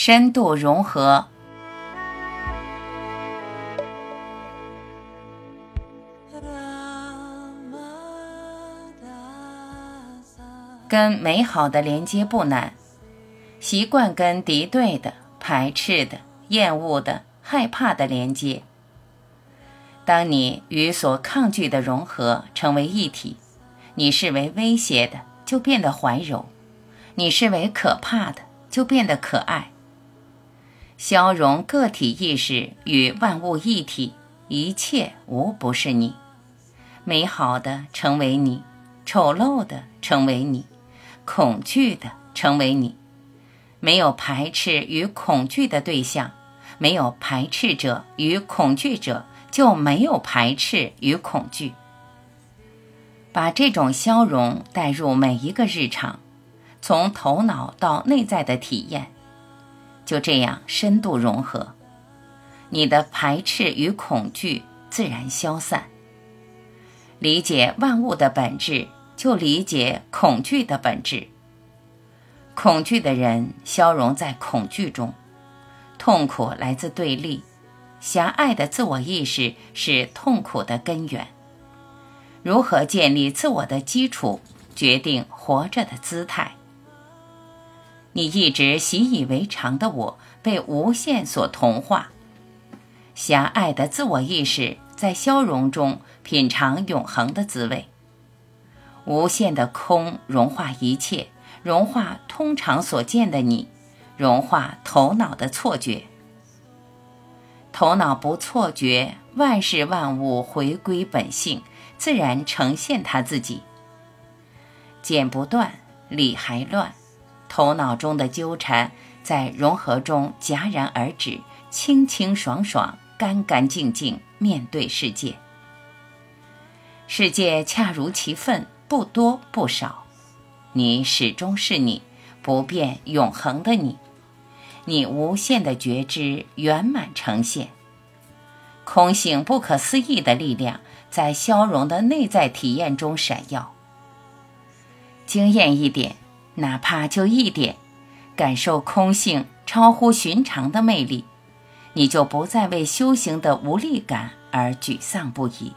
深度融合，跟美好的连接不难。习惯跟敌对的、排斥的、厌恶的、害怕的连接。当你与所抗拒的融合成为一体，你视为威胁的就变得怀柔，你视为可怕的就变得可爱。消融个体意识与万物一体，一切无不是你。美好的成为你，丑陋的成为你，恐惧的成为你。没有排斥与恐惧的对象，没有排斥者与恐惧者，就没有排斥与恐惧。把这种消融带入每一个日常，从头脑到内在的体验，就这样深度融合，你的排斥与恐惧自然消散。理解万物的本质，就理解恐惧的本质。恐惧的人消融在恐惧中，痛苦来自对立，狭隘的自我意识是痛苦的根源。如何建立自我的基础，决定活着的姿态。你一直习以为常的我被无限所同化，狭隘的自我意识在消融中品尝永恒的滋味。无限的空融化一切。融化通常所见的你，融化头脑的错觉。头脑不错觉，万事万物回归本性，自然呈现他自己。剪不断，理还乱，头脑中的纠缠在融合中戛然而止，清清爽爽，干干净净，面对世界。世界恰如其分，不多不少。你始终是你，不变永恒的你，你无限的觉知圆满呈现，空性不可思议的力量在消融的内在体验中闪耀。惊艳一点，哪怕就一点，感受空性超乎寻常的魅力，你就不再为修行的无力感而沮丧不已。